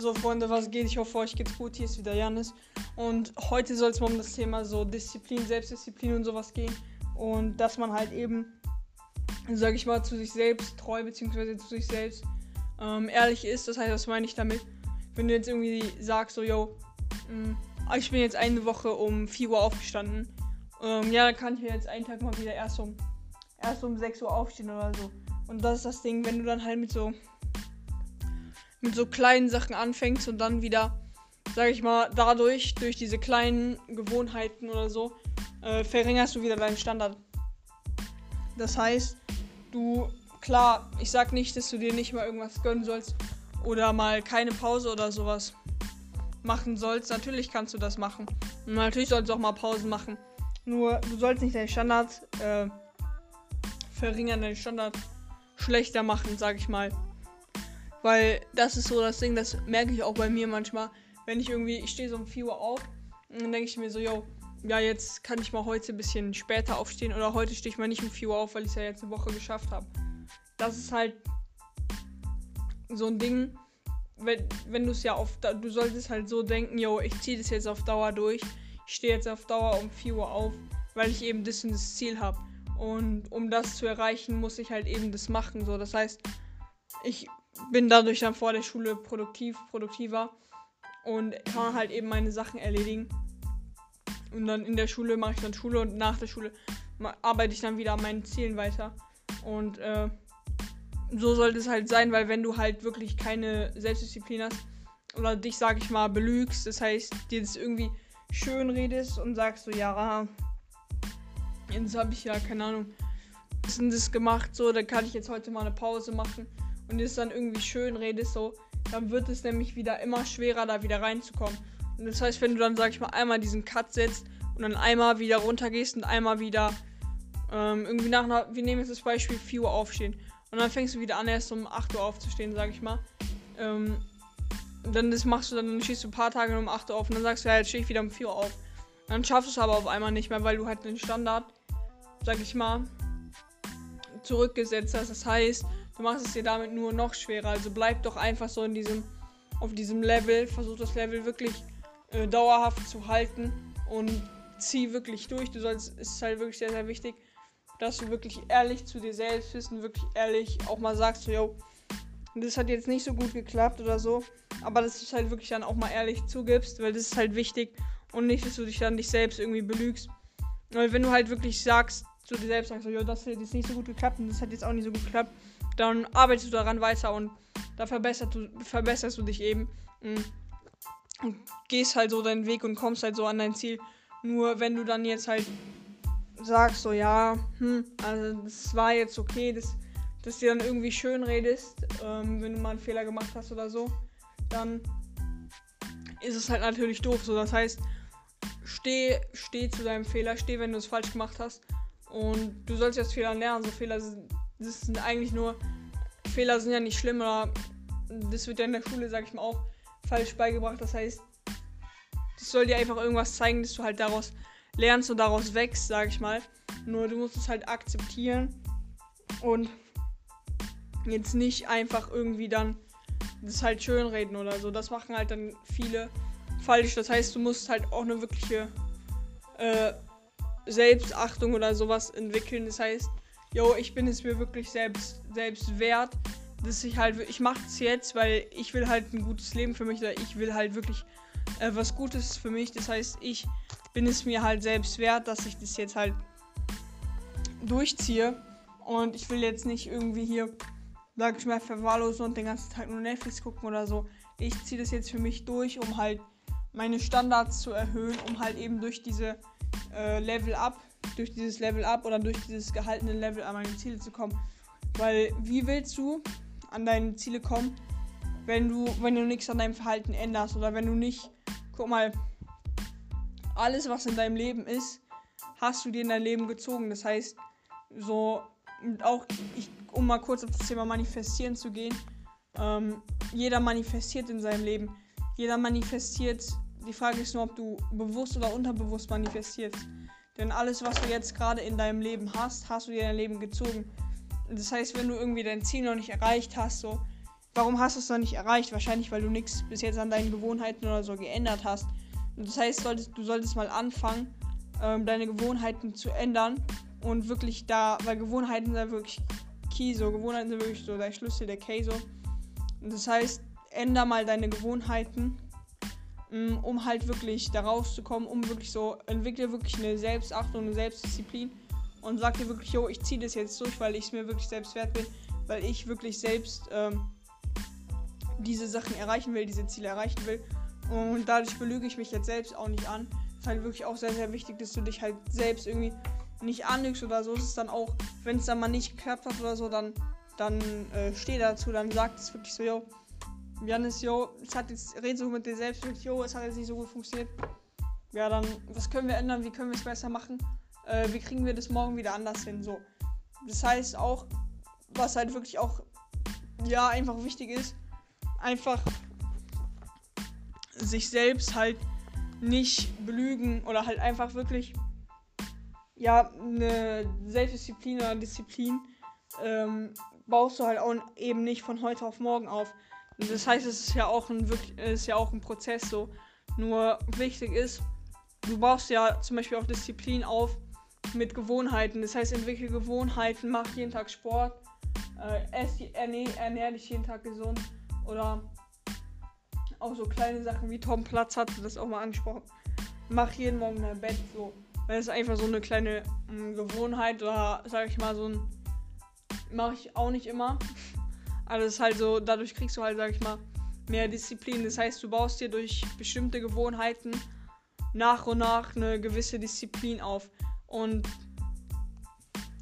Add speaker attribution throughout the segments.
Speaker 1: So, Freunde, was geht? Ich hoffe, euch geht's gut. Hier ist wieder Janis. Und heute soll es mal um das Thema so Disziplin, Selbstdisziplin und sowas gehen. Und dass man halt eben, sag ich mal, zu sich selbst treu, beziehungsweise zu sich selbst ähm, ehrlich ist. Das heißt, was meine ich damit? Wenn du jetzt irgendwie sagst, so, yo, mh, mm, ich bin jetzt eine Woche um 4 Uhr aufgestanden. Ähm, ja, dann kann ich jetzt einen Tag mal wieder erst um, erst um 6 Uhr aufstehen oder so. Und das ist das Ding, wenn du dann halt mit so mit so kleinen Sachen anfängst und dann wieder, sag ich mal, dadurch, durch diese kleinen Gewohnheiten oder so, äh, verringerst du wieder deinen Standard. Das heißt, du, klar, ich sag nicht, dass du dir nicht mal irgendwas gönnen sollst oder mal keine Pause oder sowas machen sollst. Natürlich kannst du das machen. Und natürlich sollst du auch mal Pausen machen. Nur, du sollst nicht deinen Standard äh, verringern, deinen Standard schlechter machen, sag ich mal. Weil das ist so das Ding, das merke ich auch bei mir manchmal. Wenn ich irgendwie, ich stehe so um 4 Uhr auf und dann denke ich mir so, yo, ja, jetzt kann ich mal heute ein bisschen später aufstehen oder heute stehe ich mal nicht um 4 Uhr auf, weil ich es ja jetzt eine Woche geschafft habe. Das ist halt so ein Ding, wenn, wenn du es ja auf, du solltest halt so denken, yo, ich ziehe das jetzt auf Dauer durch. Ich stehe jetzt auf Dauer um 4 Uhr auf, weil ich eben das und das Ziel habe. Und um das zu erreichen, muss ich halt eben das machen. So, das heißt, ich bin dadurch dann vor der Schule produktiv, produktiver und kann halt eben meine Sachen erledigen. Und dann in der Schule mache ich dann Schule und nach der Schule arbeite ich dann wieder an meinen Zielen weiter. Und äh, so sollte es halt sein, weil wenn du halt wirklich keine Selbstdisziplin hast oder dich, sag ich mal, belügst, das heißt, dir das irgendwie schön redest und sagst so, ja, jetzt habe ich ja, keine Ahnung, das und das gemacht, so, dann kann ich jetzt heute mal eine Pause machen und es dann irgendwie schön redest, so, dann wird es nämlich wieder immer schwerer, da wieder reinzukommen. Und das heißt, wenn du dann, sag ich mal, einmal diesen Cut setzt und dann einmal wieder runtergehst und einmal wieder ähm, irgendwie nach einer, wir nehmen jetzt das Beispiel 4 Uhr aufstehen. Und dann fängst du wieder an, erst um 8 Uhr aufzustehen, sag ich mal. Ähm, dann das machst du, dann, dann stehst du ein paar Tage um 8 Uhr auf und dann sagst du, ja, jetzt stehe ich wieder um 4 Uhr auf. Dann schaffst du es aber auf einmal nicht mehr, weil du halt den Standard, sag ich mal, zurückgesetzt hast. Das heißt, du machst es dir damit nur noch schwerer. Also bleib doch einfach so in diesem, auf diesem Level, versuch das Level wirklich äh, dauerhaft zu halten und zieh wirklich durch. Du sollst, es ist halt wirklich sehr, sehr wichtig, dass du wirklich ehrlich zu dir selbst bist und wirklich ehrlich auch mal sagst, so, yo, das hat jetzt nicht so gut geklappt oder so. Aber dass du es halt wirklich dann auch mal ehrlich zugibst, weil das ist halt wichtig und nicht, dass du dich dann dich selbst irgendwie belügst. Weil wenn du halt wirklich sagst, zu dir selbst sagst, so, yo, das hat jetzt nicht so gut geklappt und das hat jetzt auch nicht so gut geklappt, dann arbeitest du daran weiter und da verbesserst du, verbesserst du dich eben. Mm. Und gehst halt so deinen Weg und kommst halt so an dein Ziel. Nur wenn du dann jetzt halt sagst, so ja, hm, also das war jetzt okay, das, dass du dann irgendwie schön redest, ähm, wenn du mal einen Fehler gemacht hast oder so, dann ist es halt natürlich doof. So, das heißt, steh, steh zu deinem Fehler, steh, wenn du es falsch gemacht hast. Und du sollst jetzt Fehler lernen. So Fehler sind, das sind eigentlich nur. Fehler sind ja nicht schlimm, oder das wird ja in der Schule, sag ich mal, auch falsch beigebracht. Das heißt, das soll dir einfach irgendwas zeigen, dass du halt daraus lernst und daraus wächst, sag ich mal. Nur du musst es halt akzeptieren und jetzt nicht einfach irgendwie dann das halt schönreden oder so. Das machen halt dann viele falsch. Das heißt, du musst halt auch eine wirkliche äh, Selbstachtung oder sowas entwickeln. Das heißt, yo, ich bin es mir wirklich selbst, selbst wert, dass ich halt, ich mache es jetzt, weil ich will halt ein gutes Leben für mich oder ich will halt wirklich äh, was Gutes für mich. Das heißt, ich bin es mir halt selbst wert, dass ich das jetzt halt durchziehe. Und ich will jetzt nicht irgendwie hier, sag ich mal, verwahrlosen und den ganzen Tag nur Netflix gucken oder so. Ich ziehe das jetzt für mich durch, um halt meine Standards zu erhöhen, um halt eben durch diese äh, Level Up, durch dieses Level Up oder durch dieses gehaltene Level an meine Ziele zu kommen. Weil wie willst du an deine Ziele kommen, wenn du, wenn du nichts an deinem Verhalten änderst oder wenn du nicht, guck mal, alles, was in deinem Leben ist, hast du dir in dein Leben gezogen. Das heißt, so, auch, ich, um mal kurz auf das Thema Manifestieren zu gehen, ähm, jeder manifestiert in seinem Leben. Jeder manifestiert. Die Frage ist nur, ob du bewusst oder unterbewusst manifestierst. Denn alles, was du jetzt gerade in deinem Leben hast, hast du dir in dein Leben gezogen. Das heißt, wenn du irgendwie dein Ziel noch nicht erreicht hast, so, warum hast du es noch nicht erreicht? Wahrscheinlich, weil du nichts bis jetzt an deinen Gewohnheiten oder so geändert hast. Und das heißt, solltest, du solltest mal anfangen, ähm, deine Gewohnheiten zu ändern und wirklich da, weil Gewohnheiten sind wirklich key, so Gewohnheiten sind wirklich so der Schlüssel, der Key so. Und das heißt, änder mal deine Gewohnheiten, um halt wirklich da rauszukommen, um wirklich so, entwickle wirklich eine Selbstachtung, eine Selbstdisziplin und sag dir wirklich, yo, ich ziehe das jetzt durch, weil ich es mir wirklich selbst wert bin, weil ich wirklich selbst ähm, diese Sachen erreichen will, diese Ziele erreichen will. Und dadurch belüge ich mich jetzt selbst auch nicht an. Ist halt wirklich auch sehr, sehr wichtig, dass du dich halt selbst irgendwie nicht anlügst oder so. Es ist dann auch, wenn es dann mal nicht geklappt hat oder so, dann, dann äh, steh dazu, dann sagt es wirklich so, yo, Janis, yo, es hat jetzt, red so mit dir selbst, wirklich, yo, es hat jetzt nicht so gut funktioniert. Ja, dann, was können wir ändern? Wie können wir es besser machen? Äh, wie kriegen wir das morgen wieder anders hin? So. Das heißt auch, was halt wirklich auch, ja, einfach wichtig ist, einfach sich selbst halt nicht belügen oder halt einfach wirklich ja eine Selbstdisziplin oder Disziplin ähm, baust du halt auch eben nicht von heute auf morgen auf. Das heißt, es ist ja auch ein ist ja auch ein Prozess so. Nur wichtig ist, du baust ja zum Beispiel auch Disziplin auf mit Gewohnheiten. Das heißt, entwickle Gewohnheiten, mach jeden Tag Sport, äh, ess, ernähr, ernähr dich jeden Tag gesund oder auch so kleine Sachen wie Tom Platz hatte das auch mal angesprochen. Mach jeden Morgen dein Bett so. Weil es einfach so eine kleine mh, mm, Gewohnheit oder sag ich mal so ein. Mache ich auch nicht immer. Aber es ist halt so, dadurch kriegst du halt, sag ich mal, mehr Disziplin. Das heißt, du baust dir durch bestimmte Gewohnheiten nach und nach eine gewisse Disziplin auf. Und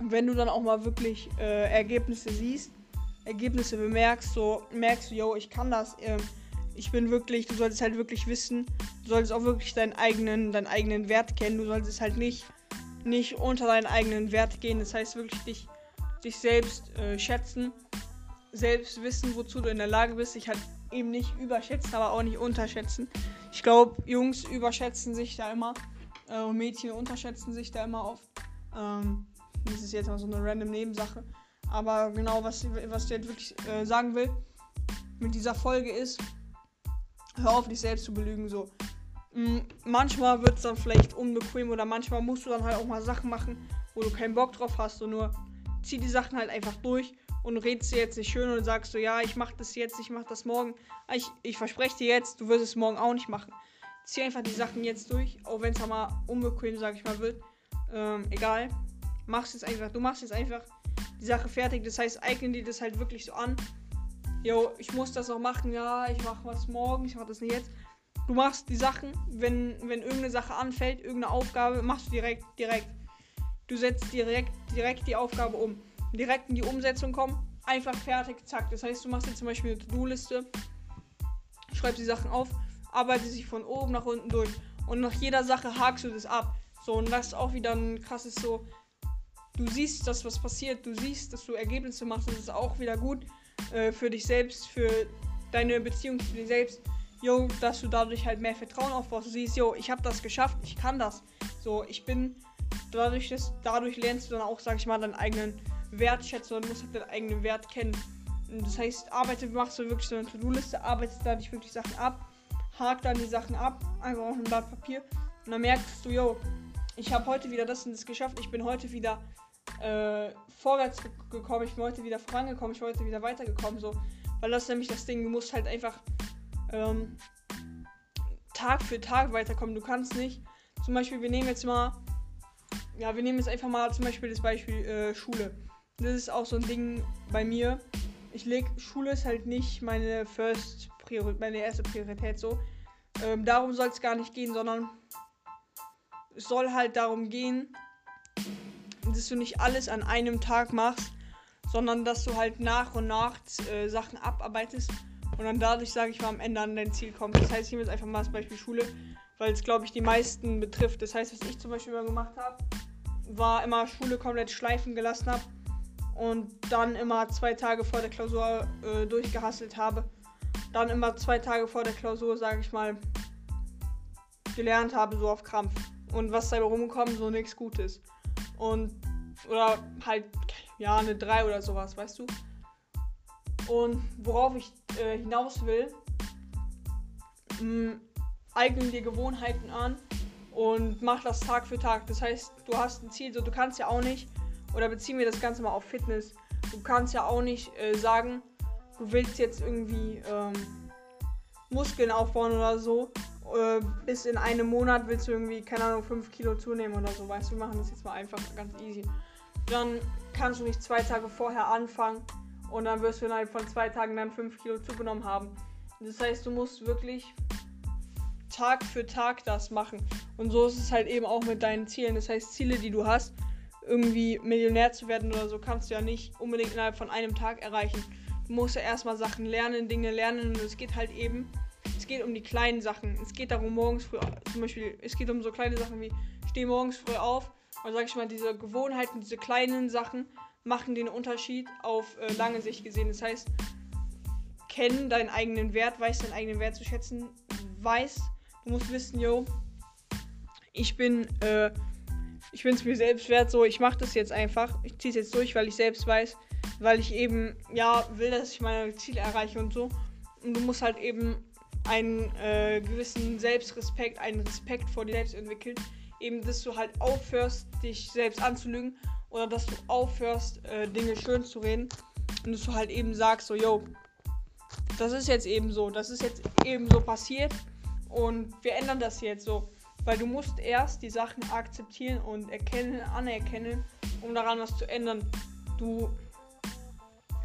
Speaker 1: wenn du dann auch mal wirklich äh, Ergebnisse siehst, Ergebnisse bemerkst, so merkst du, yo, ich kann das. Äh, ich bin wirklich, du solltest halt wirklich wissen, du solltest auch wirklich deinen eigenen, deinen eigenen Wert kennen. Du solltest halt nicht, nicht unter deinen eigenen Wert gehen. Das heißt wirklich dich, dich selbst äh, schätzen, selbst wissen, wozu du in der Lage bist. Ich halt eben nicht überschätzen, aber auch nicht unterschätzen. Ich glaube, Jungs überschätzen sich da immer äh, und Mädchen unterschätzen sich da immer oft. Ähm, das ist jetzt mal so eine random Nebensache. Aber genau, was, was ich jetzt wirklich äh, sagen will mit dieser Folge ist, hör auf, dich selbst zu belügen. So. Mhm, manchmal wird es dann vielleicht unbequem oder manchmal musst du dann halt auch mal Sachen machen, wo du keinen Bock drauf hast. Und nur zieh die Sachen halt einfach durch und redest jetzt nicht schön und sagst so, ja, ich mach das jetzt, ich mach das morgen. Ich, ich verspreche dir jetzt, du wirst es morgen auch nicht machen. Zieh einfach die Sachen jetzt durch, auch wenn es mal unbequem, sag ich mal, wird. Ähm, egal. Machst es einfach. Du machst jetzt einfach die Sache fertig. Das heißt, eignen dir das halt wirklich so an. Jo, ich muss das auch machen. Ja, ich mache was morgen. Ich mache das nicht jetzt. Du machst die Sachen, wenn, wenn irgendeine Sache anfällt, irgendeine Aufgabe, machst du direkt, direkt. Du setzt direkt, direkt die Aufgabe um. Direkt in die Umsetzung kommen. Einfach fertig, zack. Das heißt, du machst jetzt zum Beispiel eine To-Do-Liste, schreibst die Sachen auf, arbeitest sich von oben nach unten durch. Und nach jeder Sache hakst du das ab. So, und das ist auch wieder ein krasses so du siehst, dass was passiert, du siehst, dass du Ergebnisse machst, das ist auch wieder gut äh, für dich selbst, für deine Beziehung zu dir selbst. Jo, dass du dadurch halt mehr Vertrauen aufbaust. Du siehst, jo, ich habe das geschafft, ich kann das. So, ich bin dadurch, dass, dadurch lernst du dann auch, sag ich mal, deinen eigenen Wert schätzen und musst halt deinen eigenen Wert kennen. Das heißt, arbeite, machst du wirklich so eine To-Do-Liste, arbeitest dadurch wirklich Sachen ab, hakt dann die Sachen ab, einfach auf ein Blatt Papier. Und dann merkst du, jo, ich habe heute wieder das und das geschafft, ich bin heute wieder äh, vorwärts gekommen, ich bin heute wieder vorangekommen, ich bin heute wieder weitergekommen, so. Weil das ist nämlich das Ding, du musst halt einfach ähm, Tag für Tag weiterkommen. Du kannst nicht, zum Beispiel, wir nehmen jetzt mal, ja, wir nehmen jetzt einfach mal zum Beispiel das Beispiel äh, Schule. Das ist auch so ein Ding bei mir. Ich leg, Schule ist halt nicht meine First Priorität, meine erste Priorität so. Ähm, darum soll es gar nicht gehen, sondern es soll halt darum gehen, dass du nicht alles an einem Tag machst, sondern dass du halt nach und nach äh, Sachen abarbeitest und dann dadurch, sage ich mal, am Ende an dein Ziel kommst. Das heißt, ich nehme jetzt einfach mal das Beispiel Schule, weil es, glaube ich, die meisten betrifft. Das heißt, was ich zum Beispiel immer gemacht habe, war immer Schule komplett schleifen gelassen habe und dann immer zwei Tage vor der Klausur äh, durchgehasselt habe. Dann immer zwei Tage vor der Klausur, sage ich mal, gelernt habe, so auf Krampf. Und was dabei rumgekommen, so nichts Gutes. Und, oder halt, ja, eine 3 oder sowas, weißt du? Und worauf ich äh, hinaus will, mh, eignen dir Gewohnheiten an und mach das Tag für Tag. Das heißt, du hast ein Ziel, so du kannst ja auch nicht, oder beziehen wir das Ganze mal auf Fitness, du kannst ja auch nicht äh, sagen, du willst jetzt irgendwie ähm, Muskeln aufbauen oder so. Äh, bis in einem Monat willst du irgendwie, keine Ahnung, 5 Kilo zunehmen oder so. Weißt du, wir machen das jetzt mal einfach ganz easy. Dann kannst du nicht zwei Tage vorher anfangen und dann wirst du innerhalb von zwei Tagen dann 5 Kilo zugenommen haben. Das heißt, du musst wirklich Tag für Tag das machen. Und so ist es halt eben auch mit deinen Zielen. Das heißt, Ziele, die du hast, irgendwie Millionär zu werden oder so, kannst du ja nicht unbedingt innerhalb von einem Tag erreichen. Du musst ja erstmal Sachen lernen, Dinge lernen und es geht halt eben, es geht um die kleinen Sachen. Es geht darum, morgens früh, zum Beispiel, es geht um so kleine Sachen wie, steh morgens früh auf, und sag ich mal, diese Gewohnheiten, diese kleinen Sachen machen den Unterschied auf äh, lange Sicht gesehen. Das heißt, kenn deinen eigenen Wert, weiß deinen eigenen Wert zu schätzen, weiß, du musst wissen, yo, ich bin, äh, ich bin es mir selbst wert, so, ich mache das jetzt einfach. Ich ziehe es jetzt durch, weil ich selbst weiß, weil ich eben, ja, will, dass ich meine Ziele erreiche und so. Und du musst halt eben einen äh, gewissen Selbstrespekt, einen Respekt vor dir selbst entwickeln. Eben, dass du halt aufhörst, dich selbst anzulügen oder dass du aufhörst, äh, Dinge schön zu reden und dass du halt eben sagst, so, yo, das ist jetzt eben so, das ist jetzt eben so passiert und wir ändern das jetzt so. Weil du musst erst die Sachen akzeptieren und erkennen, anerkennen, um daran was zu ändern. Du,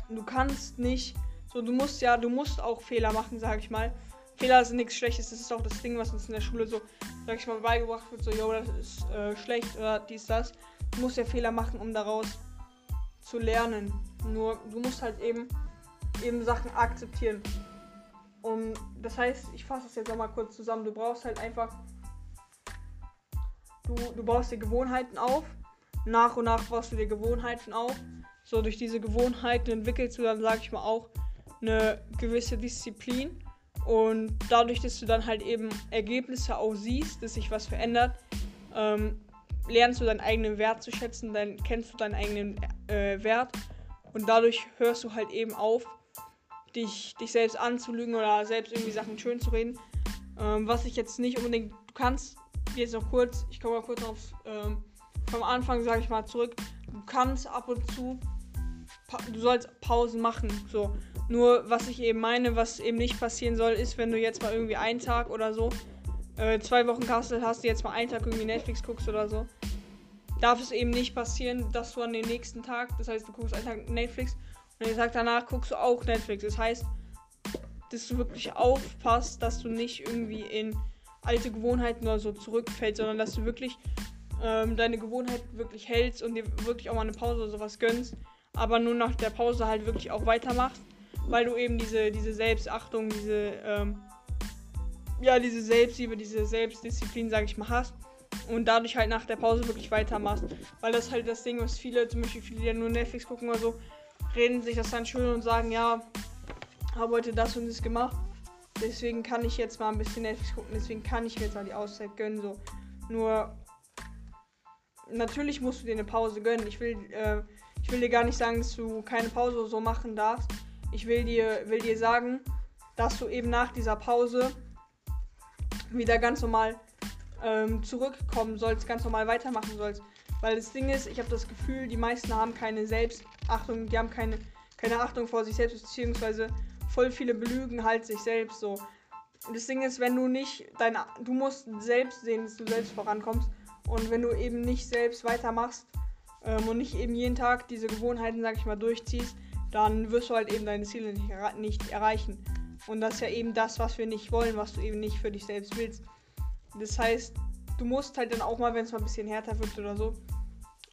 Speaker 1: du kannst nicht, so du musst ja, du musst auch Fehler machen, sag ich mal. Fehler sind nichts Schlechtes, das ist auch das Ding, was uns in der Schule so, sag ich mal, beigebracht wird, so, yo, das ist äh, schlecht oder dies, das. Du musst ja Fehler machen, um daraus zu lernen. Nur, du musst halt eben, eben Sachen akzeptieren. Und das heißt, ich fasse das jetzt nochmal kurz zusammen. Du brauchst halt einfach Du, du baust dir Gewohnheiten auf. Nach und nach baust du dir Gewohnheiten auf. So durch diese Gewohnheiten entwickelst du dann, sag ich mal, auch eine gewisse Disziplin. Und dadurch, dass du dann halt eben Ergebnisse auch siehst, dass sich was verändert, ähm, lernst du deinen eigenen Wert zu schätzen, dann kennst du deinen eigenen äh, Wert und dadurch hörst du halt eben auf, dich, dich selbst anzulügen oder selbst irgendwie Sachen schön zu reden. Ähm, was ich jetzt nicht unbedingt, du kannst jetzt noch kurz, ich komme mal kurz auf ähm, vom Anfang, sage ich mal, zurück. Du kannst ab und zu, du sollst Pausen machen, so. Nur was ich eben meine, was eben nicht passieren soll, ist, wenn du jetzt mal irgendwie einen Tag oder so, äh, zwei Wochen Kassel hast, jetzt mal einen Tag irgendwie Netflix guckst oder so, darf es eben nicht passieren, dass du an den nächsten Tag, das heißt, du guckst einen Tag Netflix und den Tag danach guckst du auch Netflix. Das heißt, dass du wirklich aufpasst, dass du nicht irgendwie in alte Gewohnheiten oder so zurückfällt, sondern dass du wirklich ähm, deine Gewohnheiten wirklich hältst und dir wirklich auch mal eine Pause oder sowas gönnst, aber nur nach der Pause halt wirklich auch weitermachst, weil du eben diese, diese Selbstachtung, diese, ähm, ja, diese Selbstliebe, diese Selbstdisziplin, sag ich mal, hast und dadurch halt nach der Pause wirklich weitermachst. Weil das halt das Ding, was viele, zum Beispiel viele, die nur Netflix gucken oder so, reden sich das dann schön und sagen, ja, habe heute das und das gemacht. Deswegen kann ich jetzt mal ein bisschen Netflix gucken. Deswegen kann ich mir jetzt mal die Auszeit gönnen. So. Nur natürlich musst du dir eine Pause gönnen. Ich will, äh, ich will dir gar nicht sagen, dass du keine Pause so machen darfst. Ich will dir, will dir sagen, dass du eben nach dieser Pause wieder ganz normal ähm, zurückkommen sollst, ganz normal weitermachen sollst. Weil das Ding ist, ich habe das Gefühl, die meisten haben keine Selbstachtung, die haben keine, keine Achtung vor sich selbst, beziehungsweise voll viele belügen halt sich selbst so. Das Ding ist, wenn du nicht dein, du musst selbst sehen, dass du selbst vorankommst. Und wenn du eben nicht selbst weitermachst ähm, und nicht eben jeden Tag diese Gewohnheiten, sag ich mal, durchziehst, dann wirst du halt eben deine Ziele nicht, nicht erreichen. Und das ist ja eben das, was wir nicht wollen, was du eben nicht für dich selbst willst. Das heißt, du musst halt dann auch mal, wenn es mal ein bisschen härter wird oder so,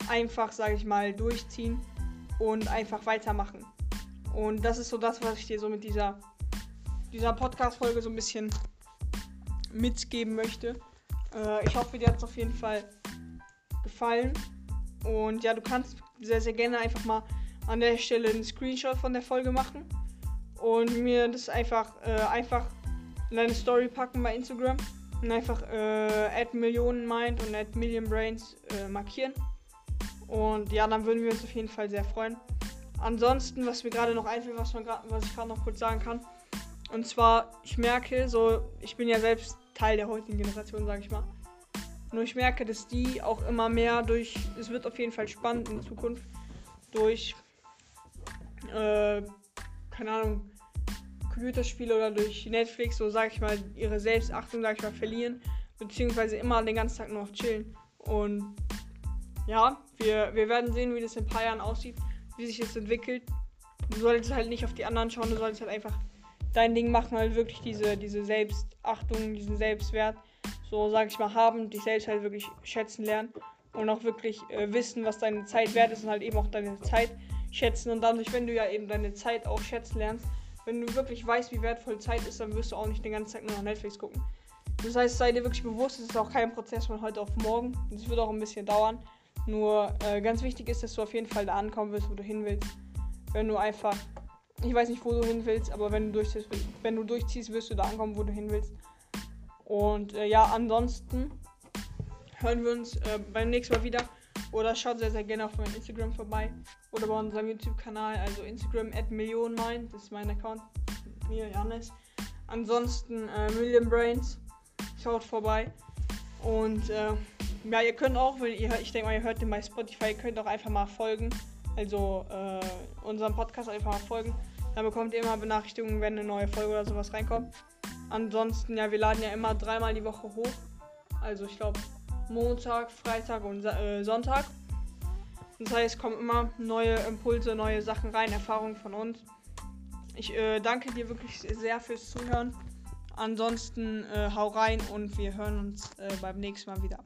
Speaker 1: einfach, sag ich mal, durchziehen und einfach weitermachen. Und das ist so das, was ich dir so mit dieser, dieser Podcast-Folge so ein bisschen mitgeben möchte. Äh, ich hoffe, dir hat es auf jeden Fall gefallen. Und ja, du kannst sehr, sehr gerne einfach mal an der Stelle einen Screenshot von der Folge machen und mir das einfach, äh, einfach in deine Story packen bei Instagram und einfach äh, Millionenmind und add Million Brains äh, markieren. Und ja, dann würden wir uns auf jeden Fall sehr freuen. Ansonsten, was mir gerade noch einfällt, was, man was ich gerade noch kurz sagen kann. Und zwar, ich merke, so, ich bin ja selbst Teil der heutigen Generation, sage ich mal. Nur ich merke, dass die auch immer mehr durch, es wird auf jeden Fall spannend in Zukunft, durch, äh, keine Ahnung, Computerspiele oder durch Netflix, so sage ich mal, ihre Selbstachtung, sage ich mal, verlieren. Beziehungsweise immer den ganzen Tag nur auf chillen. Und ja, wir, wir werden sehen, wie das in ein paar Jahren aussieht, wie sich das entwickelt. Du solltest halt nicht auf die anderen schauen, du solltest halt einfach dein Ding machen, halt wirklich diese, diese Selbstachtung, diesen Selbstwert, so sag ich mal, haben, dich selbst halt wirklich schätzen lernen und auch wirklich äh, wissen, was deine Zeit wert ist und halt eben auch deine Zeit schätzen und dadurch, wenn du ja eben deine Zeit auch schätzen lernst, wenn du wirklich weißt, wie wertvoll Zeit ist, dann wirst du auch nicht den ganzen Tag nur nach Netflix gucken. Das heißt, sei dir wirklich bewusst, es ist auch kein Prozess von heute auf morgen. Es wird auch ein bisschen dauern. Nur äh, ganz wichtig ist, dass du auf jeden Fall da ankommen wirst, wo du hin willst. Wenn du einfach, ich weiß nicht, wo du hin willst, aber wenn du durchziehst, wenn du durchziehst wirst du da ankommen, wo du hin willst. Und äh, ja, ansonsten hören wir uns äh, beim nächsten Mal wieder. Oder schaut sehr, sehr gerne auf meinem Instagram vorbei. Oder bei unserem YouTube-Kanal, also Instagram at Millionenmind. Das ist mein Account. Mir, Janis. Ansonsten äh, Million Brains. Schaut vorbei. Und äh, ja, ihr könnt auch, ihr ich denke mal, ihr hört den bei Spotify, ihr könnt auch einfach mal folgen. Also äh, unserem Podcast einfach mal folgen. Dann bekommt ihr immer Benachrichtigungen, wenn eine neue Folge oder sowas reinkommt. Ansonsten, ja, wir laden ja immer dreimal die Woche hoch. Also ich glaube Montag, Freitag und äh, Sonntag. Das heißt, es kommen immer neue Impulse, neue Sachen rein, Erfahrungen von uns. Ich äh, danke dir wirklich sehr fürs Zuhören. Ansonsten äh, hau rein und wir hören uns äh, beim nächsten Mal wieder.